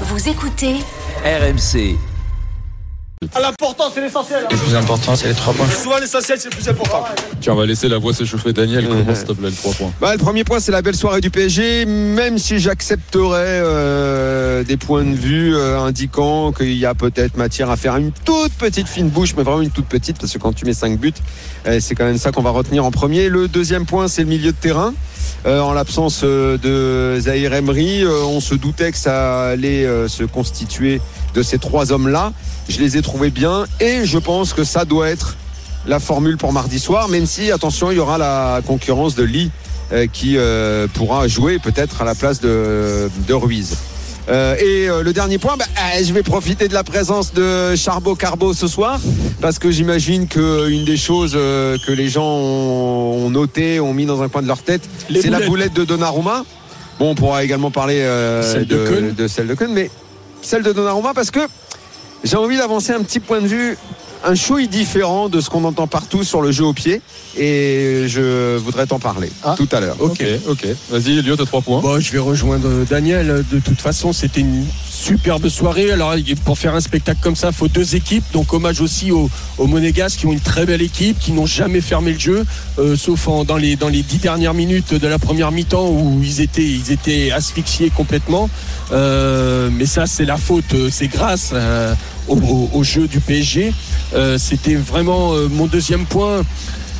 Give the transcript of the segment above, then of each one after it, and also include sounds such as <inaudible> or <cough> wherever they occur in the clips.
Vous écoutez RMC. L'important, c'est l'essentiel. Le plus important, c'est les trois points. Souvent, l'essentiel, c'est le plus important. Tiens, on va laisser la voix s'échauffer. Daniel, comment s'il te plaît, le 3 points Bah, le premier point, c'est la belle soirée du PSG, même si j'accepterais euh, des points de vue euh, indiquant qu'il y a peut-être matière à faire une toute petite fine bouche, mais vraiment une toute petite, parce que quand tu mets 5 buts, euh, c'est quand même ça qu'on va retenir en premier. Le deuxième point, c'est le milieu de terrain. Euh, en l'absence de Zahir Emery, on se doutait que ça allait se constituer de ces trois hommes-là. Je les ai trouvés bien et je pense que ça doit être la formule pour mardi soir, même si, attention, il y aura la concurrence de Lee euh, qui euh, pourra jouer peut-être à la place de, de Ruiz. Euh, et euh, le dernier point, bah, je vais profiter de la présence de Charbot Carbo ce soir, parce que j'imagine qu'une des choses euh, que les gens ont, ont noté, ont mis dans un coin de leur tête, c'est la boulette de Donnarumma. Bon, on pourra également parler euh, Celle de celle de Keun, mais celle de Donnarumma, parce que j'ai envie d'avancer un petit point de vue, un chouille différent de ce qu'on entend partout sur le jeu au pied, et je voudrais t'en parler Ah. tout à l'heure. Ok, ok. Vas-y, Elliot, à 3 points. Bon, je vais rejoindre Daniel. De toute façon, c'était une superbe soirée. Alors, pour faire un spectacle comme ça, il faut deux équipes. Donc, hommage aussi aux, aux Monégasques qui ont une très belle équipe, qui n'ont jamais fermé le jeu, euh, sauf dans, les, dix dernières minutes de la première mi-temps où ils étaient, asphyxiés complètement. Euh, mais ça, c'est la faute, euh, c'est grâce au, jeu du PSG. C'était vraiment mon deuxième point.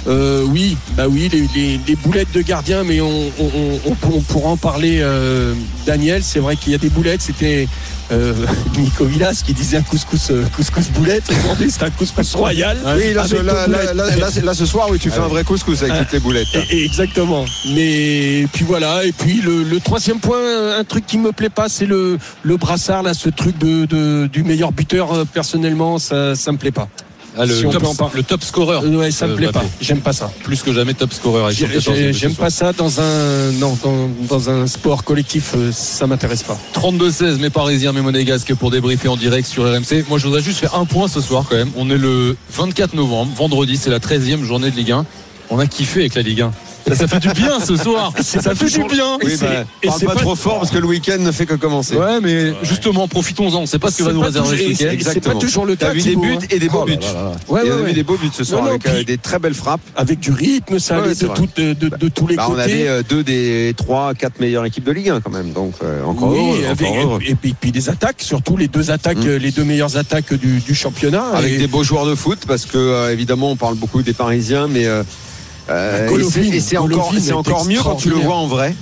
Euh, oui, bah oui, les, les- les boulettes de gardien, mais on, on- on- on pourra en parler, euh, Daniel. C'est vrai qu'il y a des boulettes. C'était euh, <laughs> Nico Villas qui disait un couscous, euh, couscous boulette. Aujourd'hui, c'est un couscous royal. Oui, là, ce, là, là, là, là, c'est- là, ce soir, oui, tu fais un vrai couscous avec toutes les boulettes. <laughs> Et- et exactement. Mais puis voilà. Et puis le, le troisième point, un truc qui me plaît pas, c'est le, le brassard là, ce truc de, de- du meilleur buteur. euh, Personnellement, ça, ça me plaît pas. Ah, le, si on top, peut en parler. le top scoreur. Euh, ouais, ça me Euh, plaît pas. J'aime pas ça. Plus que jamais top scoreur. avec J'ai- 114 j'ai- buts ce J'aime pas ça dans un non, dans, dans un sport collectif, euh, ça m'intéresse pas. 32-16, mes Parisiens, mes Monégasques pour débriefer en direct sur RMC. Moi, je voudrais juste faire un point ce soir quand même. On est le 24 novembre, vendredi, c'est la 13e journée de Ligue 1. On a kiffé avec la Ligue 1. Ça, ça fait du bien ce soir. <laughs> Ça fait du bien. Oui, bah, et parle c'est pas, pas- trop fort parce que le week-end ne fait que commencer. Ouais, mais justement, profitons-en. On sait pas ce que va nous réserver ce week-end. c'est- pas Exactement. toujours le T'as cas. vu des buts hein. et des beaux Oh buts. ouais, a eu ouais. des beaux buts ce soir avec euh, des très belles frappes. Avec du rythme, ça allait c'est de, tous les Bah, on côtés. avait euh, deux des trois, quatre meilleures équipes de Ligue 1 quand même. Donc euh, encore heureux, avec- encore heureux. et, puis, des attaques, surtout les deux attaques, Mm. euh, les deux meilleures attaques du, championnat. Avec des beaux joueurs de foot parce que euh, évidemment on parle beaucoup des Parisiens, mais euh, et c'est- encore, mieux quand tu le vois en vrai.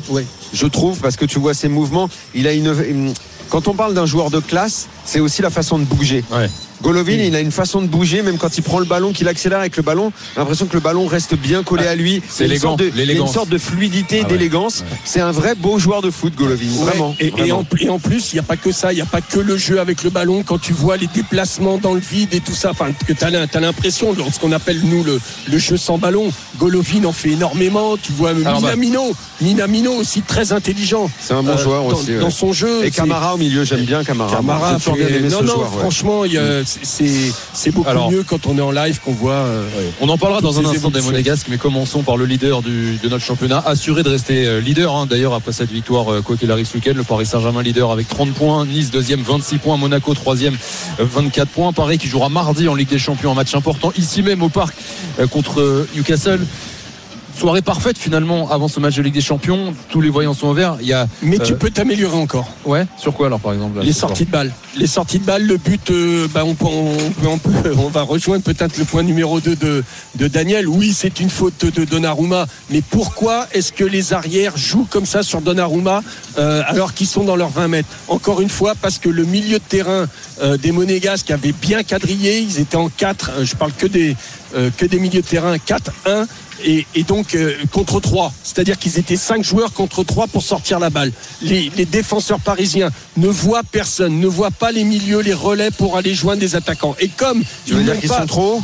Je trouve parce que tu vois ses mouvements. Il a une. une- Quand on parle d'un joueur de classe, c'est aussi la façon de bouger. Ouais. Golovin, il a une façon de bouger, même quand il prend le ballon, qu'il accélère avec le ballon, l'impression que le ballon reste bien collé à lui. c'est élégant, sorte de- Il y a une sorte de fluidité, Ah ouais. d'élégance. C'est un vrai beau joueur de foot, Golovin. Ouais, Vraiment. et, en, et en plus, il n'y a pas que ça, il n'y a pas que le jeu avec le ballon. Quand tu vois les déplacements dans le vide et tout ça, enfin, que tu as, l'impression, ce qu'on appelle nous le, le jeu sans ballon, Golovin en fait énormément. Tu vois Alors, bah- Minamino, Minamino aussi très intelligent. C'est un bon euh, joueur dans, aussi. dans son jeu. Et Camara au milieu, j'aime bien Camara. Camara non, non, franchement, il y a- c'est- beaucoup Alors- mieux quand on est en live qu'on voit. euh, On en parlera dans un instant des. Monégasques, mais commençons par le leader du- de notre championnat, assuré de rester euh, leader. hein. D'ailleurs, après cette victoire, euh, quoi qu'il arrive ce week-end, le Paris Saint-Germain leader avec 30 points, Nice deuxième 26 points, Monaco troisième euh, 24 points. Paris qui jouera mardi en Ligue des Champions, un match important ici même au parc contre Newcastle. Soirée parfaite finalement avant ce match de Ligue des Champions. Tous les voyants sont au vert. Il y a Mais Euh, tu peux t'améliorer encore. ouais sur quoi alors par exemple là, Les sorties de balles. Les sorties de balles, le but, euh, bah, on, peut- on, peut- on peut- <laughs> on va rejoindre peut-être le point numéro 2 de, de Daniel. Oui, c'est une faute de Donnarumma. Mais pourquoi est-ce que les arrières jouent comme ça sur Donnarumma euh, alors qu'ils sont dans leurs 20 mètres? Encore une fois, parce que le milieu de terrain euh, des Monégasques avait bien quadrillé. Ils étaient en 4. euh, je parle que des, euh, que des milieux de terrain 4-1. Et, et donc euh, contre 3. C'est-à-dire qu'ils étaient 5 joueurs contre 3 pour sortir la balle. Les, les défenseurs parisiens ne voient personne, ne voient pas les milieux, les relais pour aller joindre des attaquants. Et comme Tu veux dire qu'ils sont trop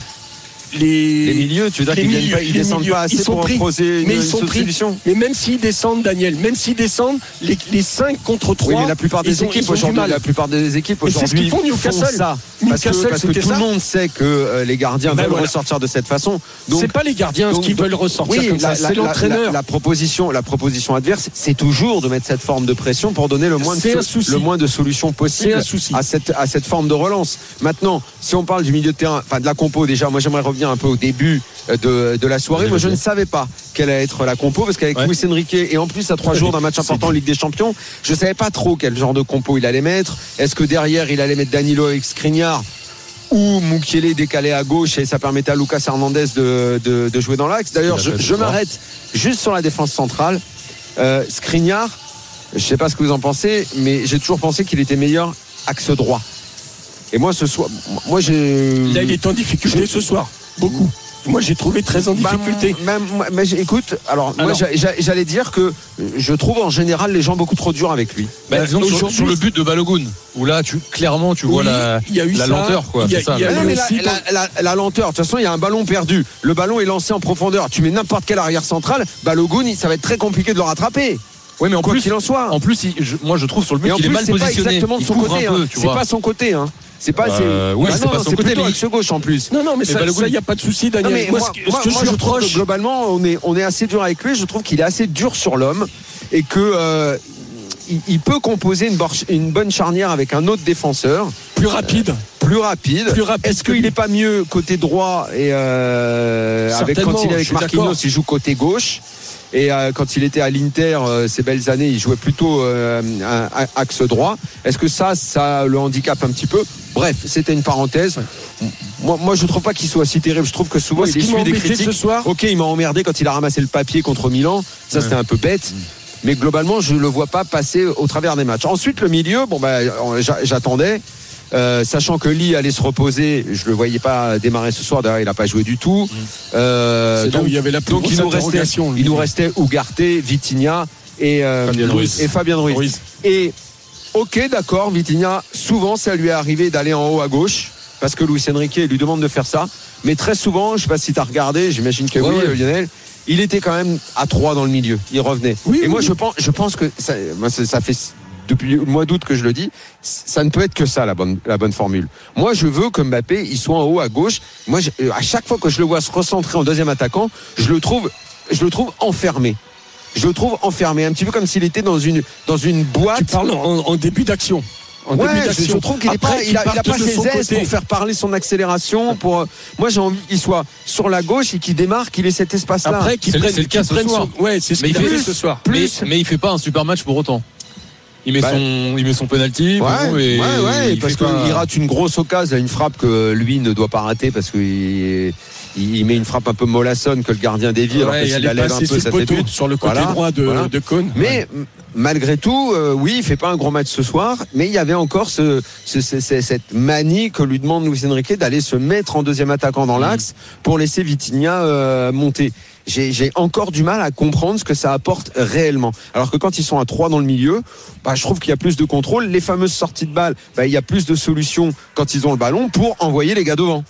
les, Les milieux, tu veux dire qu'ils viennent pas- ils descendent milieux, pas assez ils sont pour pris. proposer une, Mais ils une sont pris. Mais même s'ils descendent, Daniel, même s'ils descendent, les, les 5 contre 3. Oui, mais la plupart des équipes aujourd'hui, la plupart des équipes Mais c'est ce aujourd'hui qu'ils font, Newcastle. ça. Parce que, parce que tout le monde sait que euh, les gardiens Ben veulent voilà. ressortir de cette façon. Donc, C'est pas les gardiens donc- qui veulent ressortir oui, comme la, ça, la- c'est l'entraîneur. la- la proposition, la proposition adverse, c'est toujours de mettre cette forme de pression pour donner le moins de, souci. le moins de solutions possibles à cette, à cette forme de relance. Maintenant, si on parle du milieu de terrain, enfin de la compo, déjà, moi j'aimerais revenir un peu au début euh, de, de la soirée. Moi, je ne savais pas quelle allait être la compo parce qu'avec Ouais. Luis Enrique et en plus à trois jours d'un match important en Ligue des Champions, je savais pas trop quel genre de compo il allait mettre. Est-ce que derrière il allait mettre Danilo avec Skriniar ou Mukiele décalé à gauche et ça permettait à Lucas Hernandez de, de- de jouer dans l'axe? D'ailleurs, je, m'arrête juste sur la défense centrale. Euh, Skriniar, je sais pas ce que vous en pensez, mais j'ai toujours pensé qu'il était meilleur axe droit. Et moi, ce soir, moi j'ai. Là, il est en difficulté ce soir. Beaucoup. Moi, j'ai trouvé très en Bah, difficulté. mais écoute, alors, j'allais dire que je trouve en général les gens beaucoup trop durs avec lui. Bah, Bah, disons sur, le but de Balogun, où là, tu, clairement, tu vois Oui, la, il y a eu la ça. lenteur, quoi. Il y a- c'est ça, il y a là. Mais non, mais la, lenteur, de toute façon, il y a un ballon perdu. Le ballon est lancé en profondeur. Tu mets n'importe quel arrière central, Balogun, ça va être très compliqué de le rattraper. Oui, mais en Quoi plus, qu'il en soit. en plus, il- je- moi, je trouve sur le but qu'il est plus, mal c'est pas positionné. exactement de son côté. hein. C'est pas son côté. Hein. C'est pas. Euh, c'est- oui, Ah c'est pas son côté, plutôt mais- axe gauche en plus. Non, non, mais, Mais ça, Balogun- il n'y a pas de souci, Non, Daniel. mais moi, que, moi- ce que moi, je je trouve reproche, que globalement, on est, on est assez dur avec lui. Je trouve qu'il est assez dur sur l'homme et que euh, il, il peut composer une, bonne charnière avec un autre défenseur plus rapide. plus rapide. Plus rapide Est-ce qu'il n'est pas mieux côté droit et euh, avec quand il est avec Marquinhos, il joue côté gauche? Et euh, quand il était à l'Inter, euh, ces belles années, il jouait plutôt euh, axe droit. Est-ce que ça, ça le handicap un petit peu? Bref, c'était une parenthèse. Moi, moi, je trouve pas qu'il soit si terrible. Je trouve que souvent, Moi, il essuie des critiques. ce soir, Ok, il m'a emmerdé quand il a ramassé le papier contre Milan. Ça, Ouais. c'était un peu bête. Mais globalement, je le vois pas passer au travers des matchs. Ensuite, le milieu, bon, bah, j'a- j'attendais. Euh, sachant que Lee allait se reposer, je le voyais pas démarrer ce soir. D'ailleurs, il a pas joué du tout. Euh, c'est là donc, il y avait la plus donc grosse il nous restait, il nous restait Ugarte, Vitinha et, euh, Fabien Ruiz. et Fabien Ruiz. Ruiz. Et ok, d'accord, Vitinha, souvent ça lui est arrivé d'aller en haut à gauche parce que Luis Enrique lui demande de faire ça. Mais très souvent, je sais pas si tu as regardé, j'imagine que Ouais, oui, ouais. euh, Lionel. Il était quand même à 3 dans le milieu. Il revenait. Oui, et oui, moi, oui. je pense, je pense que ça, moi, ça, ça fait depuis le mois d'août que je le dis. Ça ne peut être que ça, la bonne, la bonne formule. Moi, je veux que Mbappé, il soit en haut à gauche. Moi, je- euh, à chaque fois que je le vois se recentrer en deuxième attaquant, je le trouve, je le trouve enfermé. Je le trouve enfermé, un petit peu comme s'il était dans une, dans une boîte. Tu parles en, en début d'action. En Ouais, début je, d'action. je trouve qu'il est pas, il a, il pas ses aises pour faire parler son accélération. Pour, moi, j'ai envie qu'il soit sur la gauche et qu'il démarre, qu'il ait cet espace-là. Après, qu'il C'est le- prenne, c'est le cas qu'il ce soir. son- Ouais, c'est ce Mais qu'il fait ce soir. Mais, plus. mais il fait pas un super match pour autant. Il met Bah, son, il met son penalty. Ouais, bon, et ouais, ouais, il parce qu'il rate une grosse occasion, une frappe que lui ne doit pas rater parce qu'il il, il met une frappe un peu mollassonne que le gardien dévie. alors que la lève un peu, ça fait but. sur le côté Voilà, droit de, voilà. de Cône. Mais malgré tout, euh, oui, il fait pas un gros match ce soir, mais il y avait encore ce, ce- ce- ce- cette manie que lui demande Luis Enrique d'aller se mettre en deuxième attaquant dans l'axe pour laisser Vitinha euh, monter. J'ai encore du mal à comprendre ce que ça apporte réellement. Alors que quand ils sont à trois dans le milieu, bah, je trouve qu'il y a plus de contrôle. Les fameuses sorties de balle, bah, il y a plus de solutions quand ils ont le ballon pour envoyer les gars devant.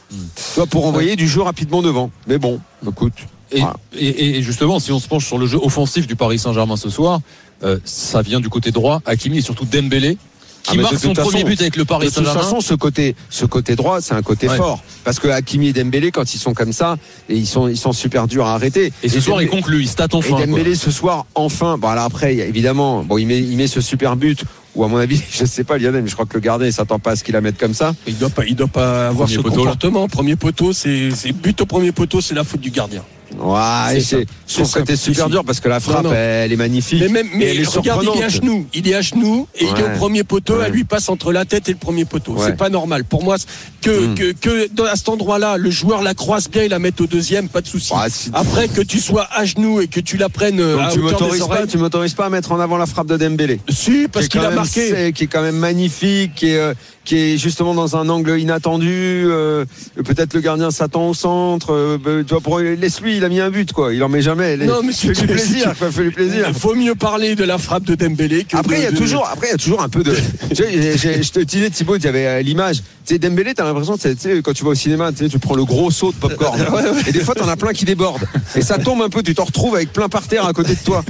Vois, pour envoyer du jeu rapidement devant. Mais bon, écoute. Et, Voilà. et- et justement, si on se penche sur le jeu offensif du Paris Saint-Germain ce soir, euh, ça vient du côté droit. Hakimi et surtout Dembélé, Ah, qui mais marque de son premier but avec le Paris De toute Saint-Germain. façon, ce côté, ce côté droit, c'est un côté Ouais. fort. Parce que Hakimi et Dembélé, quand ils sont comme ça, et ils sont, ils sont super durs à arrêter. Et ce soir, il conclut, il stat Et enfin. quoi. Dembélé ce soir, enfin. Bon, alors après, évidemment, bon, il met, il met ce super but. Ou à mon avis, <laughs> je sais pas Lionel, mais je crois que le gardien il s'attend pas à ce qu'il la mette comme ça. Il doit pas, il doit pas avoir Premier ce poteau, là. comportement. Premier poteau, c'est, c'est but au premier poteau, c'est la faute du gardien. Ouais, C'est et je trouve que c'était super dur parce que la frappe, Non, non. elle est magnifique. Mais même, Et mais elle est regarde, il est à genoux. Il est à genoux et il est au premier poteau. Ouais. Elle lui passe entre la tête et le premier poteau. Ouais. C'est pas normal. Pour moi, que, Mm. que, que dans- à cet endroit-là, le joueur la croise bien, il la met au deuxième, pas de souci. Après que tu sois à genoux et que tu la prennes euh, Donc à tu m'autorises pas, tu m'autorises pas à mettre en avant la frappe de Dembélé. Si, parce qu'il a marqué. qui est quand même magnifique, est, euh, qui est justement dans un angle inattendu. euh, Peut-être le gardien s'attend au centre. euh, bah, tu vois, laisse-lui, il a mis un but, quoi. Il en met jamais. Non, mais <laughs> fais c'est- lui plaisir, quoi. Fais lui plaisir. Il faut mieux parler de la frappe de Dembélé que Après, de- il y a toujours, après, il y a toujours un peu de. <laughs> je te disais, Thibaut, il y avait euh, l'image. Tu sais, Dembélé, t'as l'impression, tu sais, quand tu vas au cinéma, tu sais, tu prends le gros seau de popcorn. <laughs> Et des fois, t'en as plein qui débordent. Et ça tombe un peu, tu te retrouves avec plein par terre à côté de toi.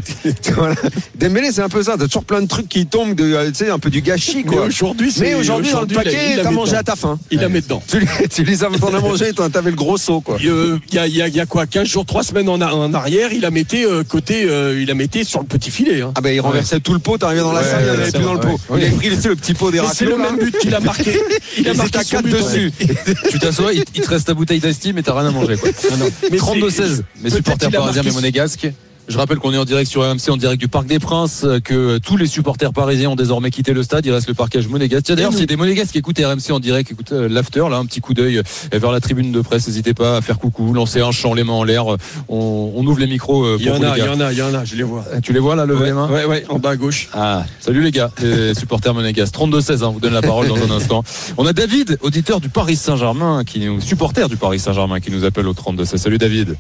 Voilà. Dembélé, c'est un peu ça. T'as toujours plein de trucs qui tombent, de, euh, tu sais, un peu du gâchis, quoi. aujourd'hui, c'est- Mais aujourd'hui, aujourd'hui, a- paquet, il la t'as mangé dedans. à ta faim. Il la met dedans. Tu, les- tu les as, t'en as mangé, t'en- t'avais le gros seau, quoi. Euh, Il y, a, il y a- il y a quoi 15 jours, 3 semaines en, a- en arrière, il a metté euh, côté, euh, il a metté sur le petit filet. hein. Ah ben il renversait tout le pot, t'arrivais dans la Ouais, salle, il avait plus dans le pot. Il avait pris le petit pot des Et c'est le même but qu'il a marqué. <laughs> Il a marqué étaient à son quatre but, dessus. <laughs> tu t'assois, il, il te reste ta bouteille d'estime et t'as rien à manger. Quoi. <laughs> Mais 32-16, mes supporters a parisiens, mes monégasques. Je rappelle qu'on est en direct sur RMC, en direct du Parc des Princes, euh, que tous les supporters parisiens ont désormais quitté le stade. Il reste le parquage monégasque. Tiens, D'ailleurs, s'il y a des monégasques qui écoutent RMC en direct, écoute euh, l'after, là, un petit coup d'œil euh, vers la tribune de presse. N'hésitez pas à faire coucou, lancer un chant, les mains en l'air. On, on ouvre les micros euh, Il y pour en a, il y en a, il y en a, je les vois. Euh, Tu les vois là, lever les mains Ouais, ouais, en bas à gauche. Ah, salut les gars, les <laughs> supporters monégasques. 32-16, hein, on vous donne la parole dans un instant. On a David, auditeur du Paris Saint-Germain, qui nous, supporter du Paris Saint-Germain, qui nous appelle au 32-16. Salut David.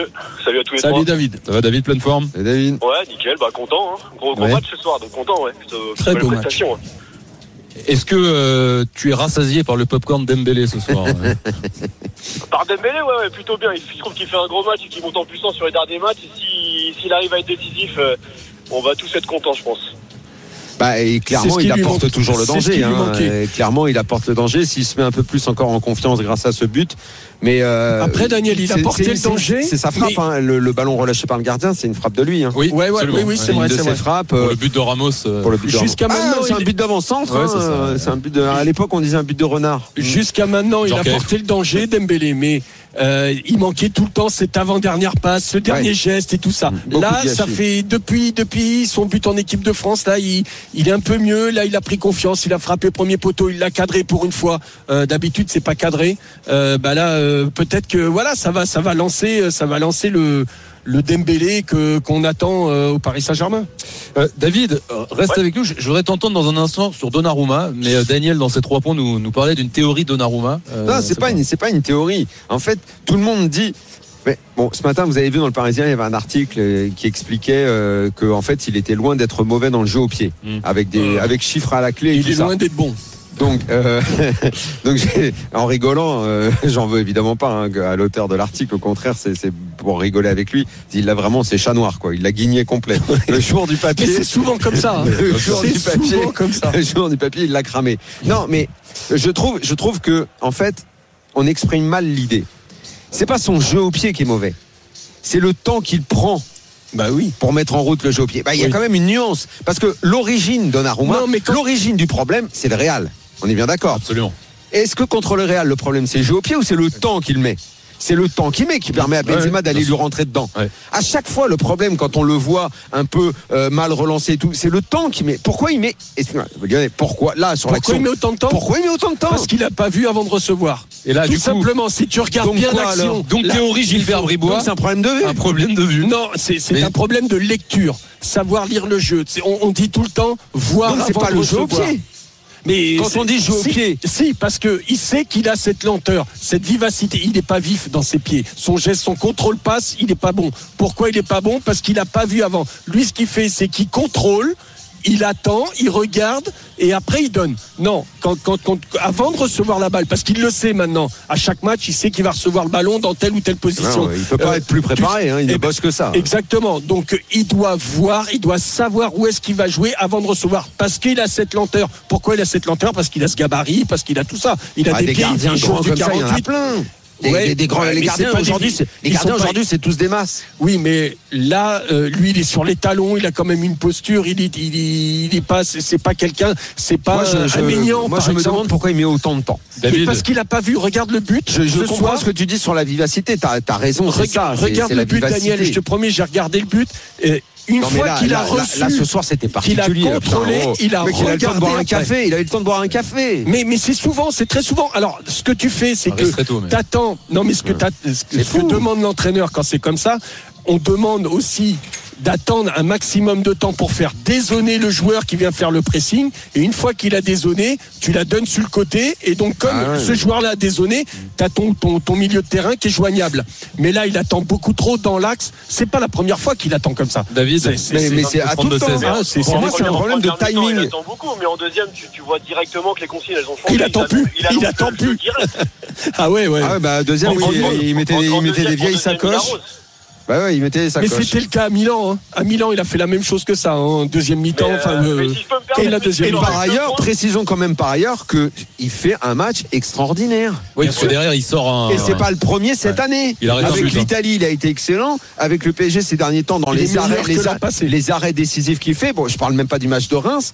Salut messieurs, salut à tous les Salut trois. David. Ça va David, pleine forme Et David Ouais, nickel, bah content, hein. gros, gros Ouais. match ce soir, donc content, ouais. Plutôt, Très beau match. hein. Est-ce que euh, tu es rassasié par le popcorn Dembélé ce soir hein? <laughs> Par Dembélé, ouais, ouais, plutôt bien. Il je trouve qu'il fait un gros match et qu'il monte en puissance sur les derniers matchs. Et si- s'il arrive à être décisif, euh, on va tous être contents, je pense. Bah, et clairement, il apporte manque. toujours le danger. hein. clairement, il apporte le danger s'il se met un peu plus encore en confiance grâce à ce but. Mais euh, Après, Daniel, il a porté le danger, C'est sa frappe. mais- hein. Le, le ballon relâché par le gardien, c'est une frappe de lui. hein. Oui, Ouais, ouais, absolument. oui, oui, c'est vrai, c'est ses vrai. frappes. Pour euh, le but de Ramos. euh, pour le but de Jusqu'à Ah, maintenant, c'est un il- but d'avant-centre. Ouais, hein, c'est ça, euh, ouais. c'est un but de. À l'époque, on disait un but de renard. Jusqu'à maintenant, il a porté le danger, Dembélé, mais euh, il manquait tout le temps cette avant-dernière passe, ce dernier Ouais. geste et tout ça. Beaucoup là, ça fait depuis depuis son but en équipe de France, là, il, il est un peu mieux. Là, il a pris confiance, il a frappé premier poteau, il l'a cadré pour une fois. Euh, D'habitude, c'est pas cadré. Euh, bah là, euh, peut-être que voilà, ça va, ça va lancer, ça va lancer le le Dembélé que qu'on attend euh, au Paris Saint-Germain. Euh, David, euh, reste Ouais. avec nous. Je je voudrais t'entendre dans un instant sur Donnarumma, mais euh, Daniel, dans ses trois points, nous, nous parlait d'une théorie Donnarumma. Euh, Non, c'est pas, une, c'est pas une théorie. En fait, tout le monde dit. Mais bon, ce matin, vous avez vu dans le Parisien, il y avait un article euh, qui expliquait euh, que en fait, il était loin d'être mauvais dans le jeu au pied, Mm. avec des, avec chiffres à la clé. et Il tout est ça. loin d'être bon. Donc, euh, <laughs> donc en rigolant, euh, <laughs> j'en veux évidemment pas hein, à l'auteur de l'article. Au contraire, c'est pour rigoler avec lui. Il a vraiment, c'est chat noir, quoi. Il l'a guigné complet. Le jour du papier. c'est souvent comme ça. hein. <laughs> Le jour du papier. souvent comme ça. Le jour du papier, il l'a cramé. Non, mais je trouve, je trouve que, en fait, on exprime mal l'idée. C'est pas son jeu au pied qui est mauvais. C'est le temps qu'il prend Bah oui. pour mettre en route le jeu au pied. Bah, il y a Oui. quand même une nuance. Parce que l'origine Donnarumma, l'origine du problème, c'est le Real. On est bien d'accord. Absolument. Est-ce que contre le Real, le problème, c'est le jeu au pied ou c'est le temps qu'il met? C'est le temps qu'il met qui permet à Benzema Ouais, d'aller lui rentrer dedans. Ouais. À chaque fois, le problème, quand on le voit un peu euh, mal relancé et tout, c'est le temps qu'il met. Pourquoi il met Lionel, Pourquoi là sur Pourquoi il met autant de temps? Pourquoi il met autant de temps? Parce qu'il n'a pas vu avant de recevoir. Et là, Tout du coup, simplement, si tu regardes donc bien l'action. donc là, théorie Gilbert Bribois, c'est un problème de vue. un problème de vue. Non, c'est Mais- un problème de lecture. Savoir lire le jeu. On, on dit tout le temps voir Donc avant pas de le jeu au pied. Mais Quand on dit au si, pied. Si, parce que il sait qu'il a cette lenteur, cette vivacité. Il n'est pas vif dans ses pieds. Son geste, son contrôle passe, il n'est pas bon. Pourquoi il n'est pas bon? Parce qu'il n'a pas vu avant. Lui, ce qu'il fait, c'est qu'il contrôle. Il attend, il regarde et après il donne. Non, quand, quand, quand- avant de recevoir la balle, parce qu'il le sait maintenant. À chaque match, il sait qu'il va recevoir le ballon dans telle ou telle position. Non, il peut pas Euh, être plus préparé. hein, il ne bosse que ça. Exactement. Donc euh, il doit voir, il doit savoir où est-ce qu'il va jouer avant de recevoir. Parce qu'il a cette lenteur. Pourquoi il a cette lenteur? Parce qu'il a ce gabarit, parce qu'il a tout ça. Il a Ah, des, des pieds, gardiens il change du comme ça, il y en a 48. plein. Des, Ouais, des- des grands, ouais, les gardiens aujourd'hui, les gardiens aujourd'hui, c'est tous des masses. Oui, mais là, euh, lui, il est sur les talons. Il a quand même une posture. Il est, il est, il est pas, c'est c'est pas quelqu'un, c'est pas Moi, je, je- moi, par je me demande pourquoi il met autant de temps. David, parce qu'il a pas vu. Regarde le but. Je, je ce comprends soir. ce que tu dis sur la vivacité. T'as as raison. c'est Rega- ça, c'est- regarde c'est le la but, vivacité. Daniel. Je te promets, j'ai regardé le but. Et une Non, fois là, qu'il a là, reçu, là, ce soir, c'était qu'il a particulier. contrôlé, Putain, oh. il a Mec, il a eu le temps de boire un café. Il a eu le temps de boire un café. Mais, mais c'est souvent, c'est très souvent. Alors, ce que tu fais, c'est que t'attends. Non, mais ce que, ce que, demande l'entraîneur quand c'est comme ça, on demande aussi d'attendre un maximum de temps pour faire dézoner le joueur qui vient faire le pressing. Et une fois qu'il a dézoné, tu la donnes sur le côté. Et donc, comme Ah ouais. ce joueur-là a dézoné, tu as ton, ton, ton milieu de terrain qui est joignable. Mais là, il attend beaucoup trop dans l'axe. C'est pas la première fois qu'il attend comme ça. David, C'est- c'est- Mais, mais c'est à tout le temps. 32-16. Ah, c'est- un problème de première mi-temps, Il timing. attend beaucoup, mais en deuxième, tu, tu vois directement que les consignes, elles ont changé. Il attend plus. Il attend plus. Ah ouais, ouais. Ah ouais, bah, deuxième, En- en- il, il mettait, il des vieilles sacoches. Bah ouais, il mettait Mais c'était le cas à Milan. hein. À Milan, il a fait la même chose que ça. hein, En deuxième mi-temps. Enfin, euh, euh, si et la deuxième Et par ailleurs, précisons quand même par ailleurs que il fait un match extraordinaire. Oui, parce que derrière, il sort un. Et c'est pas le premier cette année. Il Avec hein. l'Italie, il a été excellent. Avec le PSG ces derniers temps, dans les arrêts, les arrêts décisifs qu'il fait. Bon, je parle même pas du match de Reims.